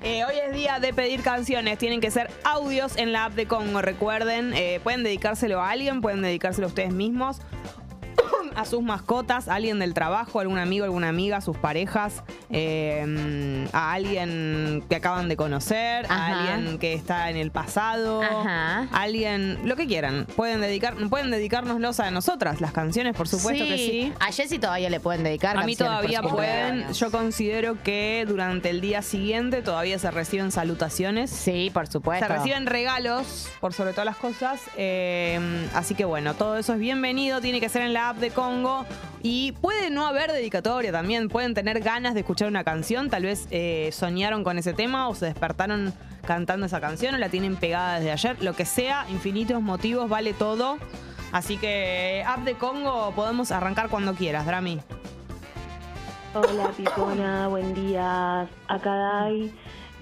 Eh, hoy es día de pedir canciones. Tienen que ser audios en la app de Congo. Recuerden, eh, pueden dedicárselo a alguien, pueden dedicárselo a ustedes mismos, a sus mascotas, a alguien del trabajo, algún amigo, alguna amiga, a sus parejas, eh, a alguien que acaban de conocer, Ajá. a alguien que está en el pasado, Ajá. a alguien, lo que quieran. Pueden dedicar, pueden dedicárnoslos a nosotras, las canciones, por supuesto que sí. A Jessy todavía le pueden dedicar A mí todavía pueden. Yo considero que durante el día siguiente todavía se reciben salutaciones. Sí, por supuesto. Se reciben regalos, por sobre todas las cosas. eh, así que bueno, todo eso es bienvenido. Tiene que ser en la app de Y puede no haber dedicatoria también. Pueden tener ganas de escuchar una canción. Tal vez eh, soñaron con ese tema o se despertaron cantando esa canción o la tienen pegada desde ayer. Lo que sea, infinitos motivos, vale todo. Así que app de Congo podemos arrancar cuando quieras, Drami. Hola Pipona, buen día. Acá Dai,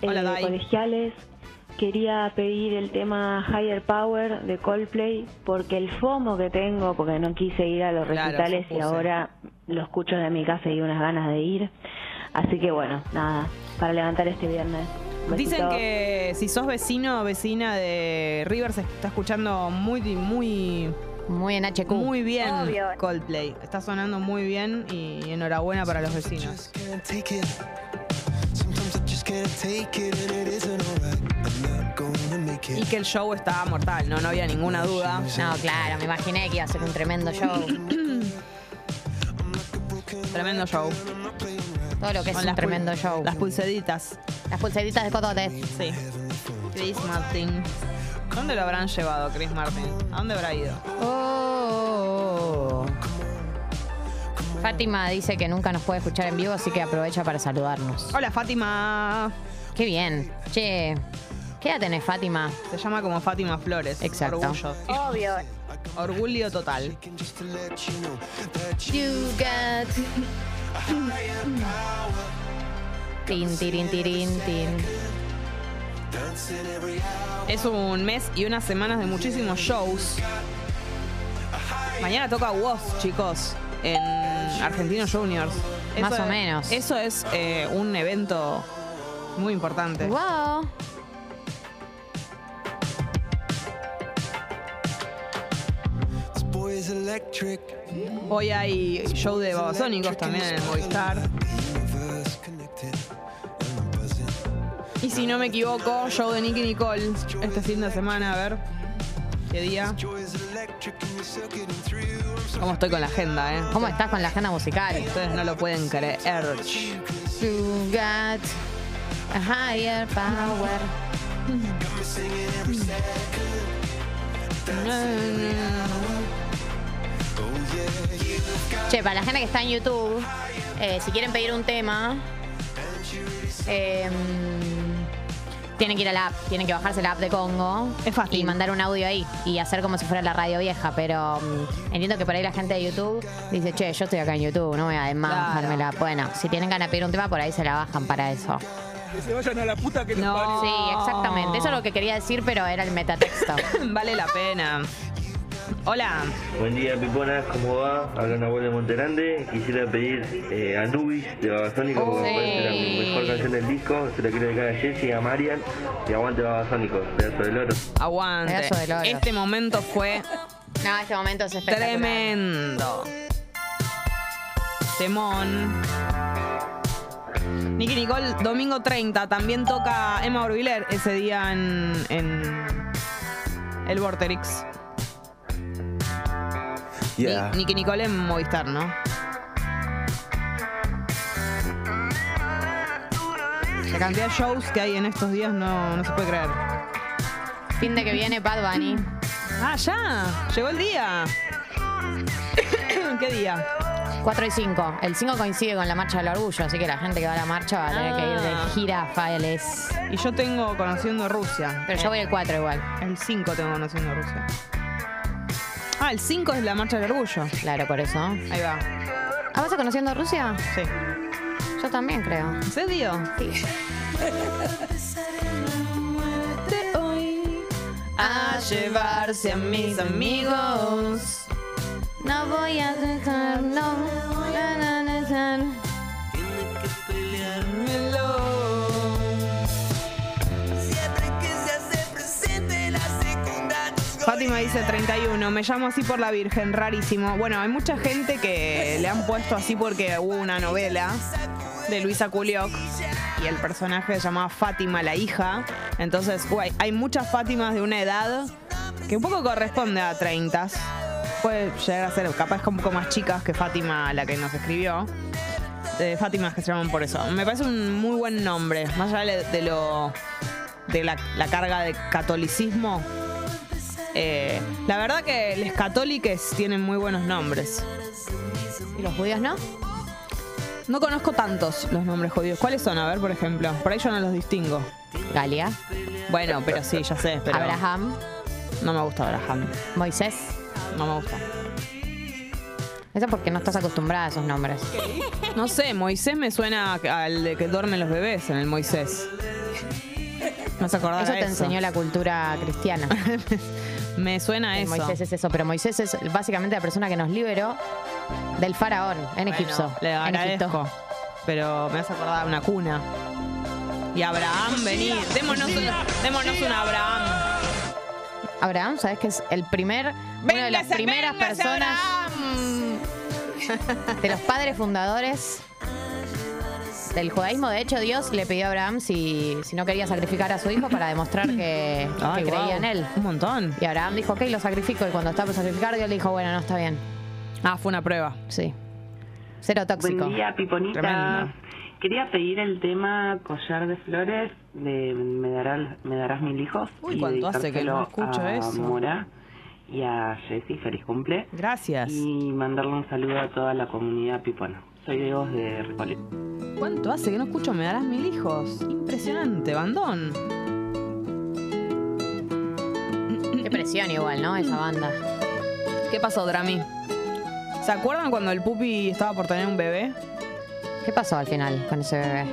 Hola, eh, Dai. colegiales. Quería pedir el tema Higher Power de Coldplay porque el FOMO que tengo, porque no quise ir a los Claro, recitales y ahora lo escucho de mi casa y unas ganas de ir. Así que bueno, nada, para levantar este viernes. Dicen que si sos vecino o vecina de River se está escuchando muy, muy, Muy en HQ. muy bien Obvio. Coldplay. Está sonando muy bien y enhorabuena para los vecinos. Y it. que el show estaba mortal, no, no había ninguna duda. No, claro, me imaginé que iba a ser un tremendo show. Tremendo show. Todo lo que es Con un tremendo show. Las pulseritas. Las pulseritas de cototes. Sí. Chris Martin. ¿Dónde lo habrán llevado, Chris Martin? ¿A dónde habrá ido? Oh. Fátima dice que nunca nos puede escuchar en vivo, así que aprovecha para saludarnos. Hola, Fátima. Qué bien. Che, ¿qué edad tenés, Fátima? Se llama como Fátima Flores. Exacto. Orgullo. Obvio. Orgullo total. You got... Tin, tirin, tirin, tin. Es un mes y unas semanas de muchísimos shows. Mañana toca Woz, chicos, en Argentinos Juniors. Más o es- menos. Eso es eh, un evento muy importante. Wow. Hoy hay show de Babasónicos también en el Movistar. Y si no me equivoco, show de Nicky Nicole este fin de semana, a ver qué día. ¿Cómo estoy con la agenda, eh? ¿Cómo estás con la agenda musical? Ustedes no lo pueden creer. You got a higher power. Che, para la gente que está en YouTube, eh, si quieren pedir un tema, eh, tienen que ir a la app, tienen que bajarse la app de Congo Es fácil. y mandar un audio ahí y hacer como si fuera la radio vieja. Pero mm, entiendo que por ahí la gente de YouTube dice, che, yo estoy acá en YouTube, no voy a además Claro. bajármela. Bueno, si tienen ganas de pedir un tema, por ahí se la bajan para eso. No. Sí, exactamente. Eso es lo que quería decir, pero era el metatexto. Vale la pena. Hola. Buen día, Piponas, ¿cómo va? Habla Nahuel de Monterande. Quisiera pedir eh, Anubis de Babasónicos, porque me parece la Sí. mejor canción del disco. Se la quiero dedicar a Jessie, a Marian y aguante Babasónicos, pedazo del oro. Aguante. Pedazo de loro. Este momento fue No, este momento es espectacular. tremendo. Temón. Nicky Nicole, domingo 30. También toca Emma Orbiler ese día en, en el Vorterix. Yeah. Ni- Nicky Nicole en Movistar, ¿no? La cantidad de shows que hay en estos días no, no se puede creer. Fin de que viene Bad Bunny. Ah, ya. Llegó el día. ¿Qué día? 4 y 5. El 5 coincide con la marcha del orgullo, así que la gente que va a la marcha va a tener que ir de Ah. gira Faeles. Y yo tengo conociendo Rusia. Pero yo voy el 4 igual. El 5 tengo conociendo Rusia. Ah, el 5 es la marcha del orgullo. Claro, por eso. Ahí va. ¿Ah, vas a conociendo Rusia? Sí. Yo también creo. ¿En serio? De hoy a llevarse a mis amigos. No voy a dejar, no. Fátima dice 31, me llamo así por la Virgen, rarísimo. Bueno, hay mucha gente que le han puesto así porque hubo una novela de Luisa Culioc y el personaje se llamaba Fátima la hija. Entonces, hay muchas Fátimas de una edad que un poco corresponde a 30. Puede llegar a ser capaz como un poco más chicas que Fátima la que nos escribió. De Fátimas que se llaman por eso. Me parece un muy buen nombre, más allá de lo de la carga de catolicismo. Eh, la verdad que los católicos tienen muy buenos nombres. ¿Y los judíos no? No conozco tantos los nombres judíos. ¿Cuáles son? A ver, por ejemplo. Por ahí yo no los distingo. Galia, Bueno, pero sí, ya sé. Pero Abraham, No me gusta Abraham. Moisés. No me gusta. Eso es porque no estás acostumbrada a esos nombres. No sé, Moisés me suena al de que duermen los bebés en el Moisés. ¿No se acordás Eso te enseñó la cultura cristiana. Me suena El eso. Moisés es eso, pero Moisés es básicamente la persona que nos liberó del faraón en Bueno, Egipto. Le en agradezco. Egipto. Pero me hace acordar de una cuna. Y Abraham, vení. Démonos, un, démonos un Abraham. Abraham, ¿sabes que es el primer, una de las primeras véngase, personas Abraham. de los padres fundadores del judaísmo? De hecho, Dios le pidió a Abraham si, si no quería sacrificar a su hijo para demostrar que, Ay, que creía en él. Un montón. Y Abraham dijo, ok, lo sacrifico. Y cuando estaba por sacrificar, Dios le dijo, bueno, no está bien. Ah, fue una prueba. Sí. Cero tóxico. Buen día, Piponita. Tremendo. Quería pedir el tema Collar de Flores de Me, darás, me darás mil hijos. Uy, y ¿cuánto hace que no escucho a eso? Mora y a Jessy, feliz cumple. Gracias. Y mandarle un saludo a toda la comunidad pipona. Soy Diego de Recoleta. ¿Cuánto hace que no escucho Me darás mil hijos? Impresionante, bandón. Qué presión igual, ¿no? Esa banda. ¿Qué pasó, Drami? ¿Se acuerdan cuando el pupi estaba por tener un bebé? ¿Qué pasó al final con ese bebé?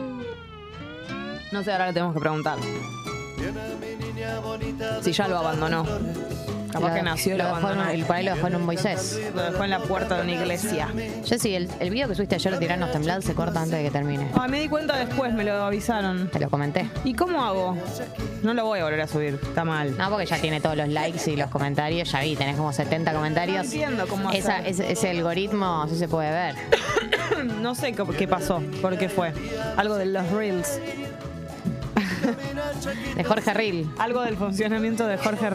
No sé, ahora le tenemos que preguntar. Si ya lo abandonó. Capaz Lo- que nació y lo, lo dejó en un- abandonó. y por ahí lo dejó en un Moisés. Lo dejó en la puerta de una iglesia. Jessy, el, el video que subiste ayer de tirarnos temblad se corta antes de que termine. Ah, me di cuenta después, me lo avisaron. Te lo comenté. ¿Y cómo hago? No lo voy a volver a subir, está mal. No, porque ya tiene todos los likes y los comentarios. Ya vi, tenés como 70 comentarios. No entiendo cómo Esa- hacer. ese, ese algoritmo sí se puede ver. No sé qué, qué pasó, por qué fue. Algo de los reels. De Jorge Ril. Algo del funcionamiento de Jorge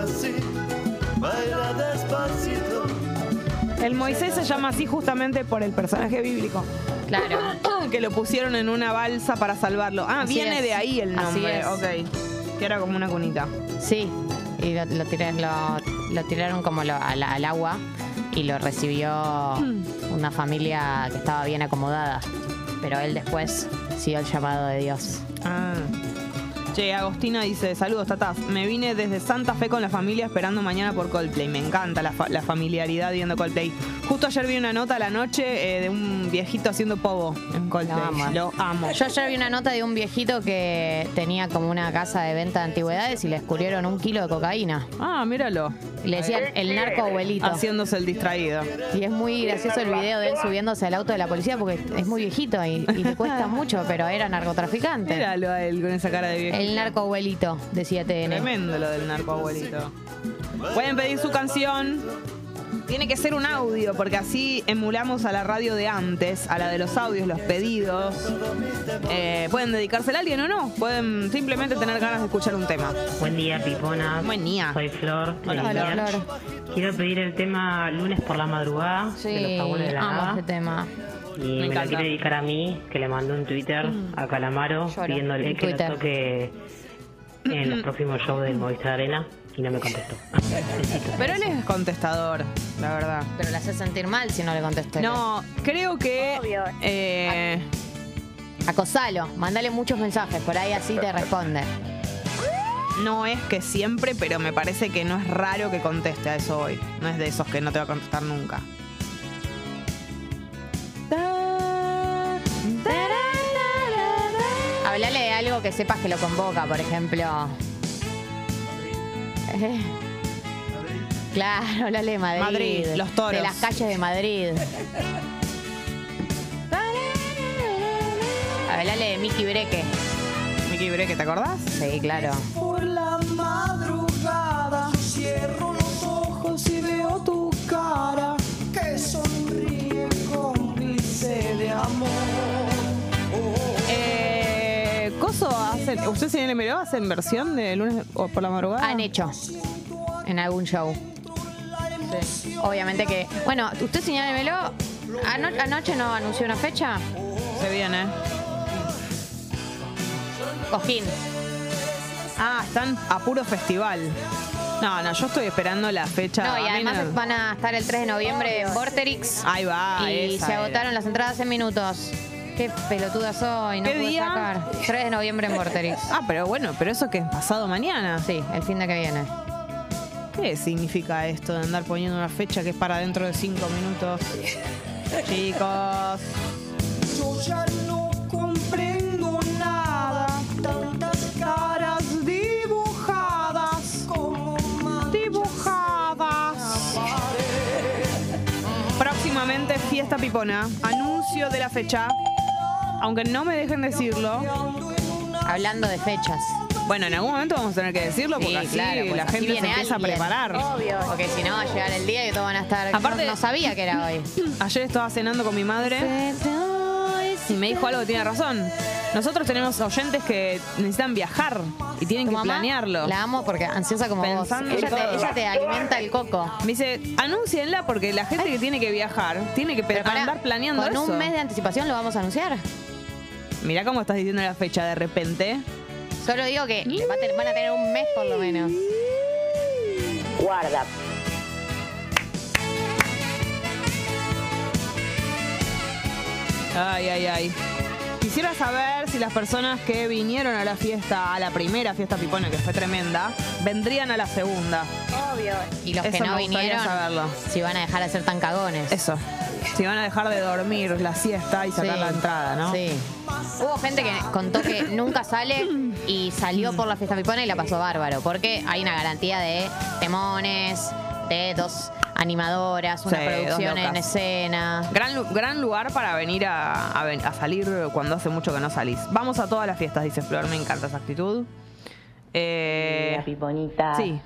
así, despacito. El Moisés se llama así justamente por el personaje bíblico. Claro. Que lo pusieron en una balsa para salvarlo. Ah, Así viene es. de ahí el Así nombre. es. Ok. Que era como una cunita. Sí. Y lo, lo tiré- lo- lo tiraron como lo- al, al agua y lo recibió una familia que estaba bien acomodada. Pero él después siguió el llamado de Dios. Ah. Che, Agostina dice, saludos, tatás. Me vine desde Santa Fe con la familia esperando mañana por Coldplay. Me encanta la, fa- la familiaridad viendo Coldplay. Justo ayer vi una nota a la noche eh, de un viejito haciendo pogo en Coldplay. Lo amo. Lo amo. Yo ayer vi una nota de un viejito que tenía como una casa de venta de antigüedades y le descubrieron un kilo de cocaína. Ah, míralo. Y le decían el narco abuelito. Haciéndose el distraído. Y es muy gracioso el video de él subiéndose al auto de la policía porque es muy viejito y, y le cuesta mucho, pero era narcotraficante. Míralo a él con esa cara de viejo. El narco abuelito, decía TN. Tremendo lo del narco abuelito. Pueden pedir su canción. Tiene que ser un audio, porque así emulamos a la radio de antes, a la de los audios, los pedidos. Eh, pueden dedicársela a alguien o no. Pueden simplemente tener ganas de escuchar un tema. Buen día, Pipona. Buen día. Soy Flor. de Hola. Flor. Quiero pedir el tema Lunes por la madrugada de Sí, los abuelos de la amo este tema. Y Me me, lo encanta. quiero dedicar a mí, que le mandé un Twitter a Calamaro Lloro. pidiéndole En que Twitter. lo toque en los próximos shows del Movistar Arena y no me contestó. Pero él es contestador, la verdad. Pero le hace sentir mal si no le contesté. No, creo que. eh, Acosalo, mandale muchos mensajes, por ahí así te responde. no es que siempre, pero me parece que no es raro que conteste a eso hoy. No es de esos que no te va a contestar nunca. Hablale de algo que sepas que lo convoca, por ejemplo. Claro, hablale de Madrid. Madrid, los toros. De las calles de Madrid. Hablale de Miki Breque. Nicky Breque, ¿te acordás? Sí, claro. Por la madrugada hacen, ¿ustedes en el hacen versión de lunes o por la madrugada? Han hecho en algún show. Sí. Obviamente que. Bueno, usted señálemelo. Ano- anoche no anunció una fecha. Se viene. Cojín. Ah, están a puro festival. No, no, yo estoy esperando la fecha. No, y A además no- van a estar el 3 de noviembre en Vorterix. Ahí va. y esa se era. agotaron las entradas en minutos. Qué pelotuda soy, no ¿Qué pude día? sacar. 3 de noviembre en Vorterix. Ah, pero bueno, pero eso que es pasado mañana. Sí, el fin de que viene. ¿Qué significa esto de andar poniendo una fecha que es para dentro de cinco minutos? Chicos. Yo ya no comprendo nada. Tantas caras dibujadas. Dibujadas. Próximamente fiesta pipona. Anuncio de la fecha. Aunque no me dejen decirlo. Hablando de fechas. Bueno, en algún momento vamos a tener que decirlo porque Sí, así claro, pues la así gente se viene empieza alguien. a preparar. Obvio. Porque si no va a llegar el día y todos van a estar. Aparte- no, no sabía que era hoy. Ayer estaba cenando con mi madre y me dijo algo que tiene razón. Nosotros tenemos oyentes que necesitan viajar y tienen Tu que mamá planearlo. La amo porque ansiosa como Pensando vos. en Ella te, todo. ella te alimenta el coco. Me dice, anúncienla porque la gente que tiene que viajar tiene que pe- Pero pará, andar planeando Con eso. un mes de anticipación lo vamos a anunciar. Mirá cómo estás diciendo la fecha de repente. Solo digo que le va a tener- van a tener un mes por lo menos. Guarda. Ay, ay, ay. Quisiera saber si las personas que vinieron a la fiesta, a la primera fiesta pipona, que fue tremenda, vendrían a la segunda. Obvio. Y los que Eso no me gustaría vinieron, saberlo. si van a dejar de ser tan cagones. Eso. Si van a dejar de dormir la siesta y sacar Sí, la entrada, ¿no? Sí. Hubo gente que contó que nunca sale y salió por la fiesta pipona y la pasó bárbaro. Porque hay una garantía de temones, de dos animadoras, una Sí, producción en escena. Gran, gran lugar para venir a, a ven- a salir cuando hace mucho que no salís. Vamos a todas las fiestas, dice Flor. Me encanta esa actitud. Eh, Hola, Piponita. sí.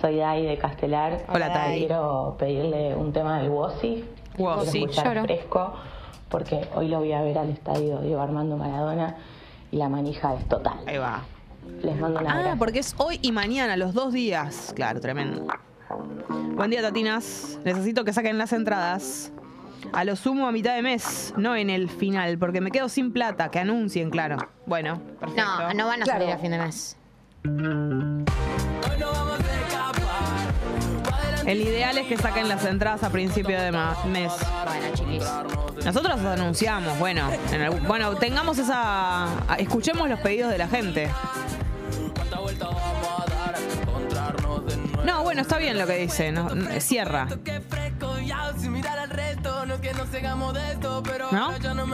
Soy Dai de Castelar. Hola, Dai. Quiero pedirle un tema del Wossi. Quiero escuchar Lloro. fresco porque hoy lo voy a ver al estadio Diego Armando Maradona y la manija es total. ahí va. Les mando un Ah, abrazo. porque es hoy y mañana, los dos días. Claro, tremendo. Buen día, Tatinas. Necesito que saquen las entradas. A lo sumo a mitad de mes, no en el final, porque me quedo sin plata. Que anuncien, claro. Bueno, perfecto. No, no van a salir a fin de mes. El ideal es que saquen las entradas a principio de mes. Bueno, chiquis. Nosotros anunciamos, bueno, en bueno, tengamos esa, a- escuchemos los pedidos de la gente. No, bueno, está bien lo que dice, no, ¿No?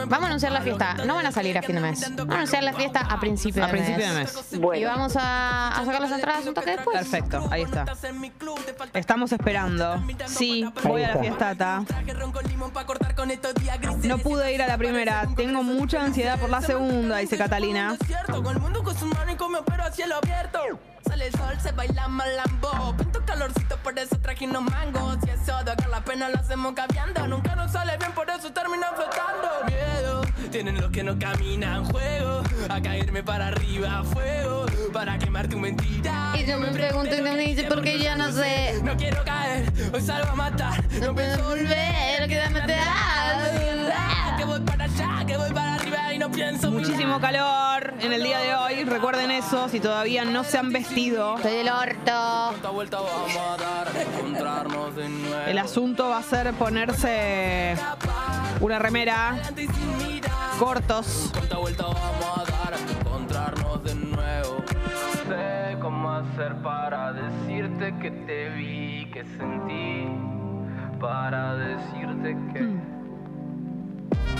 Vamos a anunciar la fiesta. No van a salir a fin de mes. Vamos a anunciar la fiesta a principio A de principio de mes. mes. Y vamos a, a sacar las entradas un toque después. Perfecto, ahí está. Estamos esperando. Sí, voy a la fiestata. No pude ir a la primera. Tengo mucha ansiedad por la segunda, dice Catalina. Sale el sol, se baila malambo. Pinto calorcito, por eso traje unos mangos. Y eso de acá la pena lo hacemos cambiando. Nunca nos sale bien, por eso terminan flotando. Miedo, tienen los que no caminan. Juego a caerme para arriba. Fuego para quemar tu mentira. Y yo me pregunto y me dice por qué ya no sé. No quiero caer, hoy salgo a matar. No puedo volver, quédame Que voy para allá, que voy para Muchísimo calor en el día de hoy. Recuerden eso, si todavía no se han vestido. Estoy del orto. El asunto va a ser ponerse una remera, cortos. Esta vuelta vamos a dar, a encontrarnos de nuevo. Sé cómo hacer para decirte que te vi, que sentí. Para decirte que.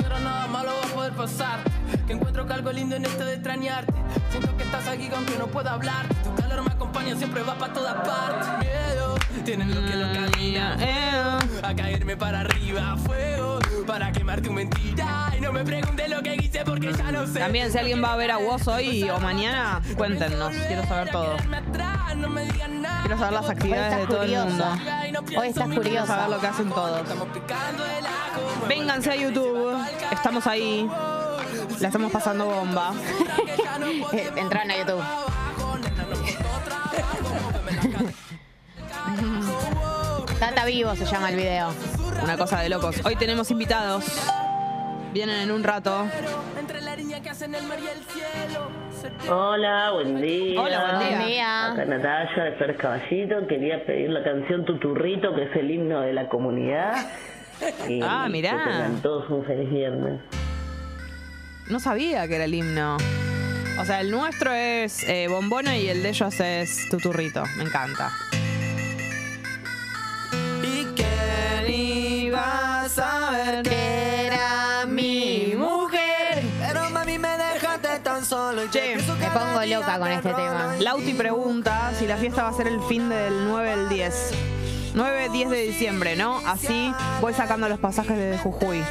Nada malo va a poder pasar. Que encuentro que algo lindo en esto de extrañarte. Siento que estás aquí aunque no puedo hablar. Tu calor me acompaña, siempre va para todas partes. Miedo, tienen lo que no caminan. Eh, A caerme para arriba, fuego, para quemar tu mentira. Y no me preguntes lo que hice porque también si alguien va a ver a vos hoy o mañana, cuéntenos. Quiero saber todo. Quiero saber las actividades de todo el mundo. Hoy estás Quiero curiosa. saber lo que hacen todos. Vénganse a YouTube. Estamos ahí. La estamos pasando bomba. Entraron a YouTube. Tata Vivo se llama el video. Una cosa de locos. Hoy tenemos invitados. Vienen en un rato. Hola, buen día. Hola, buen día. Buen día. Acá Natalia de Fer Caballito. Quería pedir la canción Tuturrito, que es el himno de la comunidad. Y Ah, mirá. Que tengan todos un feliz viernes. No sabía que era el himno. O sea, el nuestro es eh, Bombona y el de ellos es Tuturrito. Me encanta. Saber Que era mi mujer. Pero mami me dejaste tan solo y Che, Me pongo loca con este tema. Lauti pregunta si la fiesta va a ser el fin del 9 del 10. 9, 10 de diciembre, ¿no? Así voy sacando los pasajes desde Jujuy.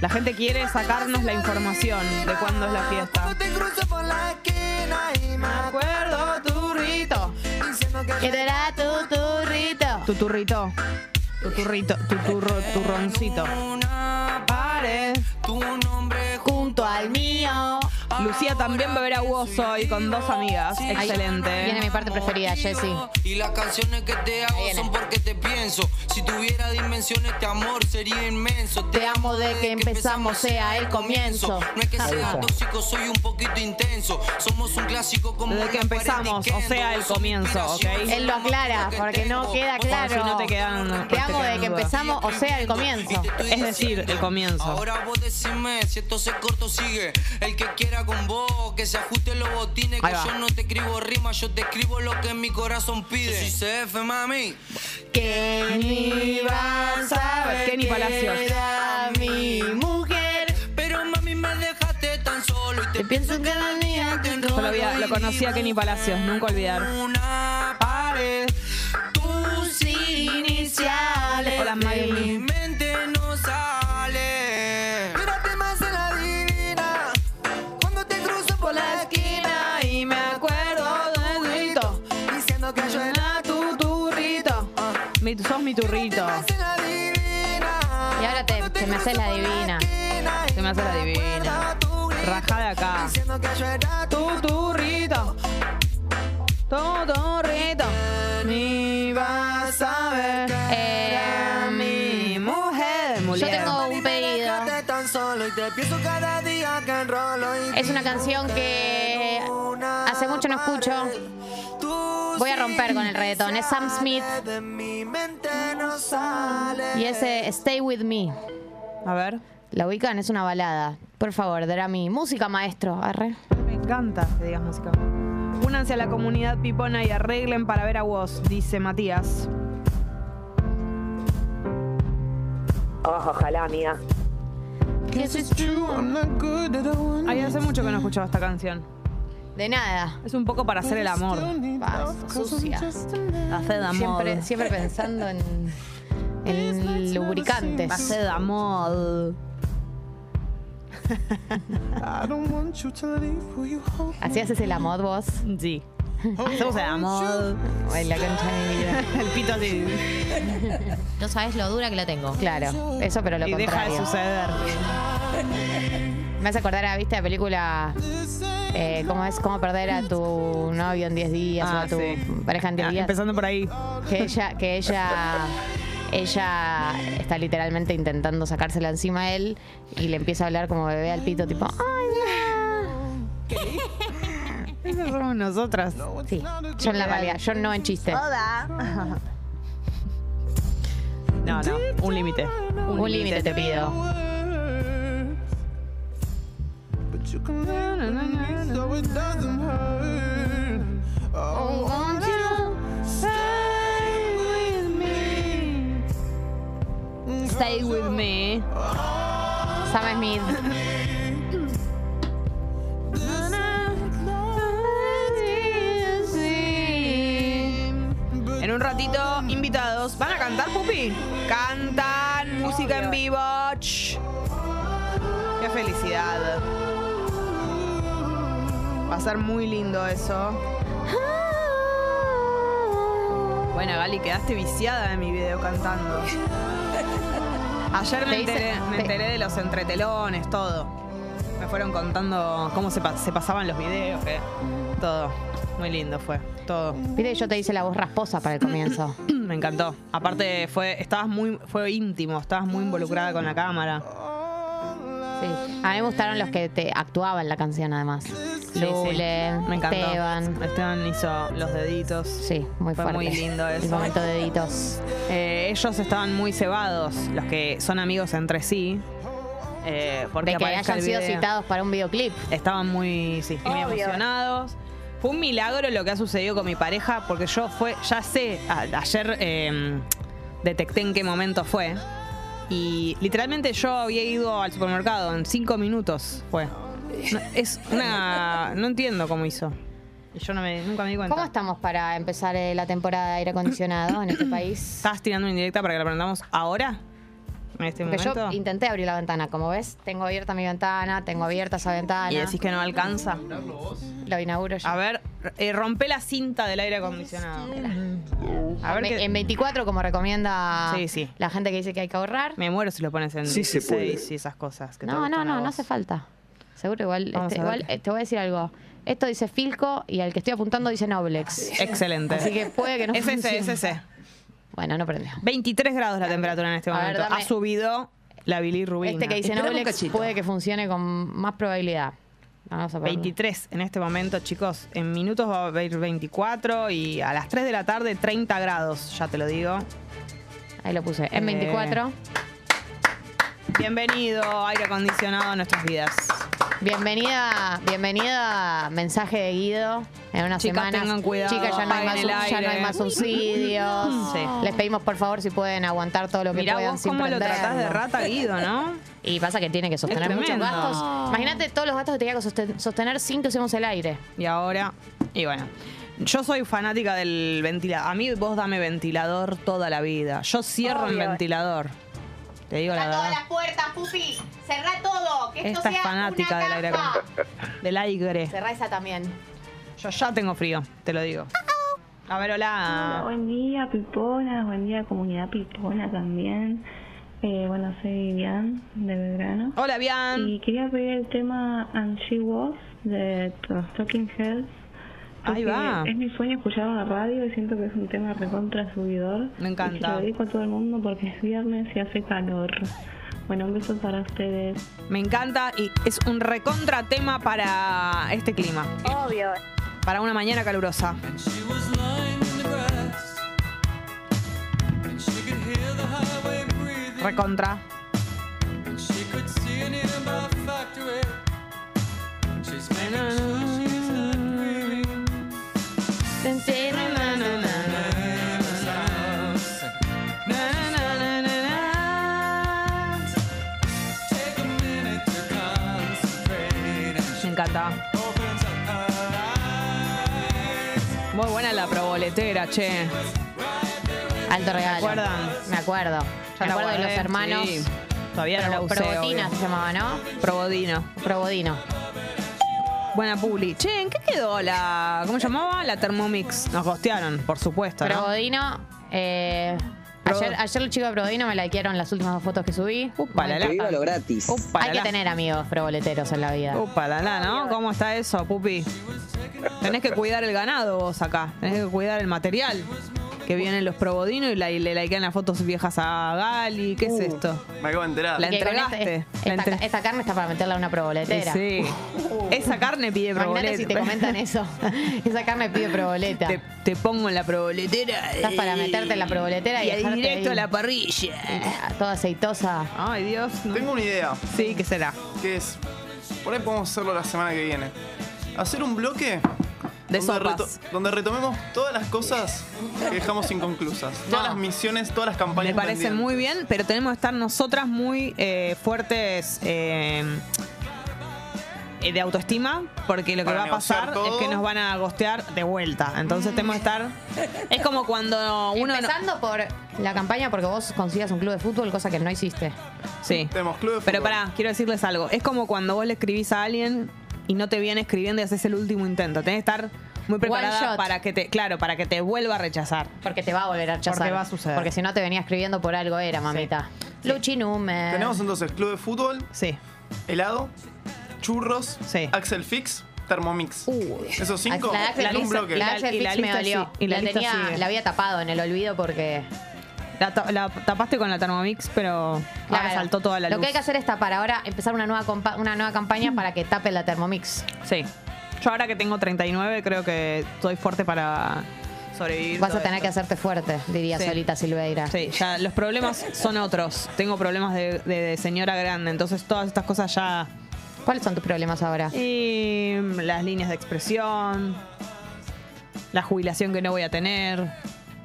La gente quiere sacarnos la información de cuándo es la fiesta. Cuando te cruzo por la esquina y me acuerdo, que Que era tu turrito. Tu turrito. Tu turrito, tu turro, turroncito. Tu nombre Junto al mío. Lucía también va a ver a vos hoy con dos amigas. Viene mi Excelente. parte preferida, Jessie. Y las canciones que te hago son porque te pienso. Si tuviera dimensiones, este amor sería inmenso. Te amo de que empezamos, sea el comienzo. No es que sea tóxico, soy un poquito intenso. Somos un clásico como Desde que empezamos, o sea, el comienzo, ¿ok? Él lo aclara porque no queda claro. Si no te quedan. Te te amo de que empezamos, o sea, el comienzo. Es decir, el comienzo. Ahora vos decime si esto se corto sigue. El que quiera con vos, que se ajuste los botines. Que va. yo no te escribo rimas, yo te escribo lo que mi corazón pide. Yo soy CF, mami. Que ni vas a ver Kenny Palacios. Era mi mujer. Pero mami, me dejaste tan solo y te, Te pienso cada día que Yo lo, vi a- lo conocí a Kenny Palacios, nunca olvidar. una pared. tus iniciales. Hola, De Maggie. Haces la divina. Se me hace la divina. Rajá de acá. Diciendo que yo era tu Tu turrito. Tu turrito. Mi vas a ver. Mi mujer. Yo Mujer. tengo un pedido. te Es una canción que hace mucho no escucho. Voy a romper con el reggaetón. Es Sam Smith y ese Stay With Me. A ver. ¿La ubican? Es una balada. Por favor, Drami. Música, maestro. Arre. Me encanta que digas música. Únanse a la comunidad pipona y arreglen para ver a vos, dice Matías. ojalá, amiga. Ay, hace mucho que no escuchaba esta canción. De nada. Es un poco para hacer el amor. Paz, sucia. Hacer amor. Siempre, siempre pensando en, en lubricantes. Hacer amor. ¿Así haces el amor vos? Sí. Hacemos el amor. Ay, la concha de mi vida. El pito así. No sabes lo dura que la tengo. Claro, eso pero lo Y deja de contrario. suceder. Me hace acordar a, ¿viste la película? Eh, ¿Cómo es? ¿Cómo perder a tu novio en 10 días o Ah, a tu sí. pareja en 10 Ah, días? Empezando por ahí. Que ella, que ella, ella está literalmente intentando sacársela encima a él y le empieza a hablar como bebé al pito, tipo, ¡ay, Esas somos nosotras. no! Sí, yo en la realidad, yo no en chiste. No, no. Un límite. Un límite te pido. Stay With Me. Sam Smith. En un ratito, invitados. ¿Van a cantar, Pupi? Cantan, música en vivo. ¡Qué felicidad! Va a ser muy lindo eso. Bueno, Gali, quedaste viciada en mi video cantando. Ayer me enteré, me te- enteré de los entretelones, todo. Me fueron contando cómo se, pa- se pasaban los videos, que todo. Muy lindo fue, todo. Que yo te hice la voz rasposa para el comienzo. Me encantó. Aparte fue, estabas muy, fue íntimo, estabas muy involucrada con la cámara. Sí. A mí me gustaron los que te actuaban la canción además. Sí, Lule, sí. Me encantó. Esteban. Esteban hizo los deditos. Sí, muy Fue fuerte. muy lindo eso. El momento de deditos. Eh, ellos estaban muy cebados, los que son amigos entre sí. eh, porque De que hayan sido citados para un videoclip. Estaban muy, sí, muy Obvio. emocionados. Fue un milagro lo que ha sucedido con mi pareja, porque yo fue, ya sé, a- ayer eh, detecté en qué momento fue. Y literalmente yo había ido al supermercado en cinco minutos. Fue. No, es una. No entiendo cómo hizo. Y yo no me, nunca me di cuenta. ¿Cómo estamos para empezar eh, la temporada de aire acondicionado en este país? ¿Estás tirando una indirecta para que la aprendamos ahora? En este Porque yo intenté abrir la ventana, como ves, tengo abierta mi ventana, tengo abierta esa ventana. Y decís que no alcanza. Lo inauguro yo. A ver, eh, rompe la cinta del aire acondicionado. A ver En 24, como recomienda Sí, sí. la gente que dice que hay que ahorrar. Me muero si lo pones en Sí se 16 puede. y esas cosas. Que te No, no, gustan a no, no vos. hace falta. Seguro igual. Vamos este, a ver igual qué- eh, te voy a decir algo. Esto dice Filco y al que estoy apuntando dice Noblex. Excelente. Así que puede que no Es ese, funcione. es ese. Bueno, no prendió. 23 grados la temperatura en este A ver, momento. dame- Ha subido la bilirrubina. Este que dice Esperame un Noblex cachito. puede que funcione con más probabilidad. Vamos a probarlo. 23 en este momento, chicos. En minutos va a haber 24 y a las 3 de la tarde 30 grados, ya te lo digo. Ahí lo puse. En 24. Bienvenido, aire acondicionado a nuestras vidas. Bienvenida, bienvenida mensaje de Guido en una Chicas, semana. tengan cuidado, Chicas, ya no, hay más, ya no hay más subsidios. Sí. Les pedimos por favor si pueden aguantar todo lo que Mirá puedan vos sin cómo lo tratás de prenderlo. rata, Guido, ¿no? Y pasa que tiene que sostener muchos gastos. Imagínate todos los gastos que tenía que sosten- sostener sin que usemos el aire. Y ahora, y bueno. Yo soy fanática del ventilador. A mí vos dame ventilador toda la vida. Yo cierro el ventilador. Te digo la verdad. puertas, Pupi. Cerrá todo. Que Esta es fanática del aire acon- del aire. Cerrá esa también. Yo ya tengo frío, te lo digo. A ver, Hola, hola. buen día, Piponas, buen día, comunidad Pipona también. Eh, bueno, soy Vivian de Belgrano. Hola, Bian. Y quería pedir el tema And She Was de los Talking Heads. Ahí va. Es mi sueño escucharlo en la radio y siento que es un tema recontra subidor. Me encanta. Y se lo dedico a todo el mundo porque es viernes y hace calor. Bueno, un beso para ustedes. Me encanta y es un recontra tema para este clima. Obvio. Para una mañana calurosa. Recontra. Muy buena la proboletera, che. Alto regalo. ¿Se acuerdan? Me acuerdo. Me acuerdo de los hermanos. sí. Todavía no la usé. Probotina obvio. se llamaba, ¿no? Probodino. Probodino. Buena publi. Che, ¿en qué quedó la. ¿Cómo se llamaba? La Thermomix. Nos costearon, por supuesto. ¿no? Probodino. Eh, Pro- ayer, ayer los chicos de Probodino me likearon las últimas dos fotos que subí. Upa, la, la. Lo gratis. Upa, Hay la, que la. tener amigos proboleteros en la vida. Upa, la, la, ¿no? ¿Cómo está eso, pupi? Tenés que cuidar el ganado vos acá. Tenés que cuidar el material. Que vienen los probodinos y, la- y le likean las fotos viejas a Gali. ¿Qué es esto? Me acabo de enterar. La Que con entregaste. este- La esta, entre- esta carne está para meterla a una proboletera. Sí. Esa carne pide Imagínate proboleta. si te comentan eso. Esa carne pide proboleta. Te, te pongo en la proboletera. Estás para meterte en la proboletera y, y dejarte directo ahí, a la parrilla. toda aceitosa. Ay, Dios. no. Tengo una idea, Sí, ¿qué será? que es, por ahí podemos hacerlo la semana que viene. Hacer un bloque De donde, retomemos todas las cosas que dejamos inconclusas. Todas las misiones, todas las campañas Me parece muy bien, pero tenemos que estar nosotras muy eh, fuertes. eh, eh, de autoestima, porque lo que Para va a pasar todo. es que nos van a gostear de vuelta. Entonces tenemos que estar. Es como cuando uno. no- Empezando por la campaña porque vos consigas un club de fútbol, cosa que no hiciste. Sí. Tenemos club de Pero fútbol. pará, quiero decirles algo. Es como cuando vos le escribís a alguien y no te viene escribiendo y haces el último intento. Tenés que estar muy preparada para que te, claro, para que te vuelva a rechazar. Porque te va a volver a rechazar. Porque va a suceder. Porque si no te venía escribiendo por algo era, mamita. Luchi Numer. Tenemos entonces club de fútbol, Sí. helado, churros, Sí. Axel Fix, Thermomix. Esos cinco La Axel en un Fix- bloque. La Axel Fix me dolió. sí, y la la, lista tenía, sigue. la había tapado en el olvido porque. La, ta- la tapaste con la Thermomix, pero ahora Claro, saltó toda la Lo luz. que hay que hacer es tapar ahora, empezar una nueva, una nueva campaña para que tape la Thermomix. Sí. Yo ahora que tengo 39 creo que estoy fuerte para sobrevivir. Vas a tener esto. que hacerte fuerte, diría Sí. Solita Silveira. Sí, ya los problemas son otros. Tengo problemas de, de- de señora grande, entonces todas estas cosas ya... ¿Cuáles son tus problemas ahora? Y las líneas de expresión, la jubilación que no voy a tener.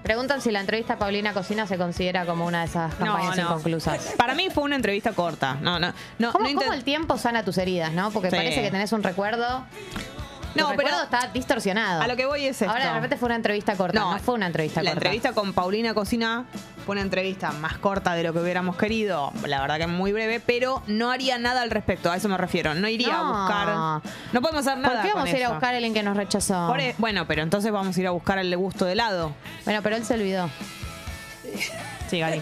Preguntan si la entrevista a Paulina Cocina se considera como una de esas campañas no. inconclusas. Para mí fue una entrevista corta. No, no, no. ¿Cómo, no cómo el tiempo sana tus heridas, no? Porque Sí. parece que tenés un recuerdo. No, pero está distorsionado. a lo que voy es esto. Ahora de repente fue una entrevista corta. No, No, fue una entrevista La corta. entrevista con Paulina Cocina fue una entrevista más corta de lo que hubiéramos querido, la verdad que muy breve, pero no haría nada al respecto, a eso me refiero. No iría No. a buscar. No podemos hacer nada. ¿Por qué con vamos a ir a buscar a alguien que nos rechazó? Por e- bueno, pero entonces vamos a ir a buscar el gusto de helado. Bueno, pero él se olvidó. Sí, Gali.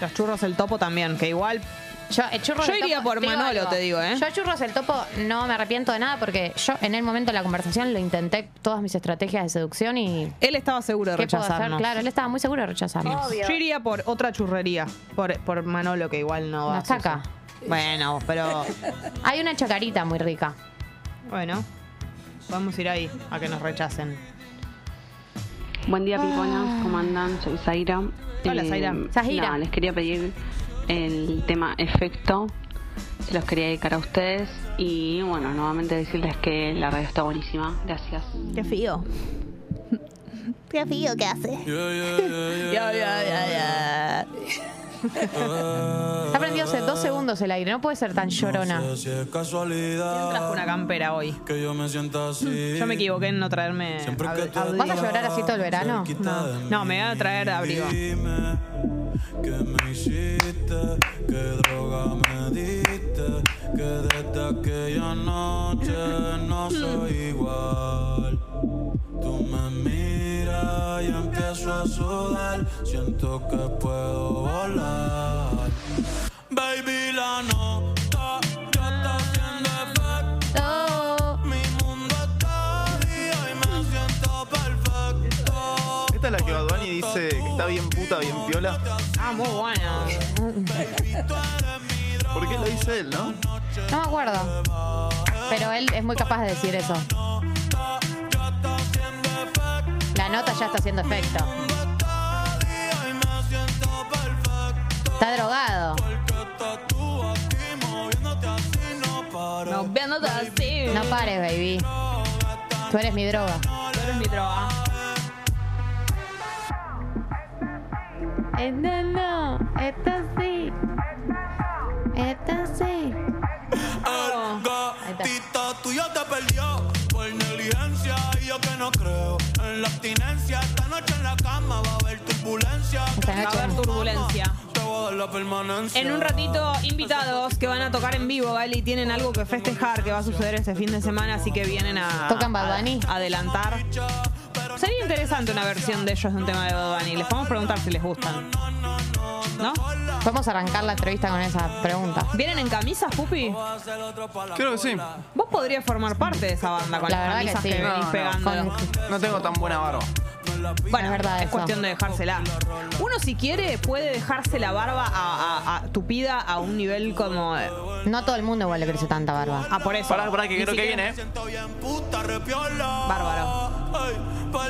Los churros el topo también, que igual. Yo, eh, Yo iría topo- por digo Manolo, algo. te digo, ¿eh? Yo churros el topo no me arrepiento de nada porque yo en el momento de la conversación lo intenté todas mis estrategias de seducción y Él estaba seguro de ¿qué puedo hacer? rechazarnos. Claro, él estaba muy seguro de rechazarnos. Yo iría por otra churrería, por, por Manolo, que igual no va No a está acá. suceder. Bueno, pero Hay una chacarita muy rica. bueno, podemos ir ahí a que nos rechacen. Buen día, Piponas. ¿Cómo andan? Soy Zaira. Hola, Zaira. Zahira. nada, les quería pedir el tema efecto. Se los quería dedicar a ustedes. Y bueno, nuevamente decirles que la radio está buenísima. Gracias. Qué fío. Qué fío que hace. Ya, ya, ya, ya. Está prendido hace dos segundos el aire, no puede ser tan llorona. Si es casualidad Trajo una campera hoy. que yo me siento así. Yo me equivoqué en no traerme. ¿Vas a llorar así todo el verano? No, no, me voy a traer abrigo. Qué me hiciste, qué droga me diste, que desde aquella noche no soy igual. Tú me miras y empiezo a sudar, siento que puedo volar. Baby, la nota Que está bien puta, bien piola. Ah, muy bueno. ¿Por qué lo dice él, no? No me acuerdo. Pero él es muy capaz de decir eso. La nota ya está haciendo efecto. Está drogado. No. No pares, baby. Tú eres mi droga. Tú eres mi droga. Eh, no. Esto sí. Esto sí. El gatito tuyo te perdió por negligencia y yo que no creo en la abstinencia. Esta noche en la cama va a haber turbulencia. Esta Va a haber turbulencia. En un ratito, invitados que van a tocar en vivo, Gali, tienen algo que festejar que va a suceder este fin de semana, así que vienen a. ¿Tocan Bad Bunny? a adelantar. Sería interesante una versión de ellos de un tema de Bad Bunny. Les podemos preguntar si les gustan. ¿No? Podemos arrancar la entrevista con esa pregunta. ¿Vienen en camisas, Pupi? Creo que sí. Vos podrías formar parte de esa banda con La las verdad que camisas que, sí. venís No, no, pegando. con- No tengo tan buena barba. Bueno, Es verdad es eso. cuestión de dejársela. Uno, si quiere, puede dejarse la barba a, a- a- tupida a un nivel como. eh, No todo el mundo igual le crece tanta barba. Ah, por eso. Pará, pará, que creo que viene, ¿eh? Puta repiola. Bárbaro.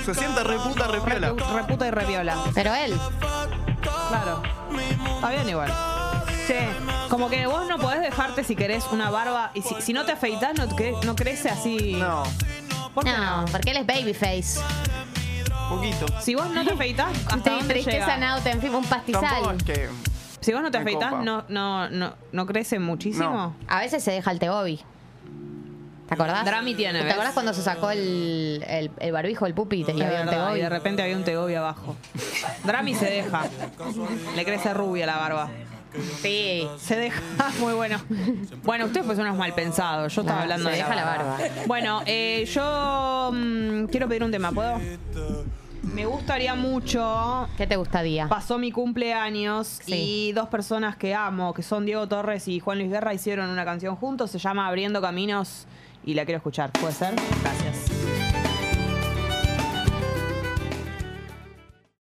Se siente reputa, repiola. Repu- Reputa y reviola. Pero él, Claro. Está bien igual. Che, como que vos no podés dejarte si querés una barba y si, si no te afeitas no, no crece así. No, ¿Por qué no, no? porque él es babyface. Poquito. Si vos no te afeitas, ¿hasta Tristeza nauta, en fin, un Tampoco pastizal. es que. Si vos no te afeitas, no, no, no, no crece muchísimo. No. A veces se deja el teobi. ¿Te acordás? Drami tiene, ¿Te ¿ves? acordás cuando se sacó el, el, el barbijo del pupi y Es había un verdad, tegobi? y de repente había un tegobi abajo. Drami se deja. Le crece rubia la barba. Sí. Se deja. Muy bueno. Bueno, ustedes pues unos mal pensados. Yo estaba No, hablando se de deja la barba. Bueno, eh, yo mm, quiero pedir un tema, ¿puedo? Me gustaría mucho. ¿Qué te gustaría? Pasó mi cumpleaños Sí. y dos personas que amo, que son Diego Torres y Juan Luis Guerra, hicieron una canción juntos. Se llama Abriendo Caminos y la quiero escuchar. ¿Puede ser? Gracias.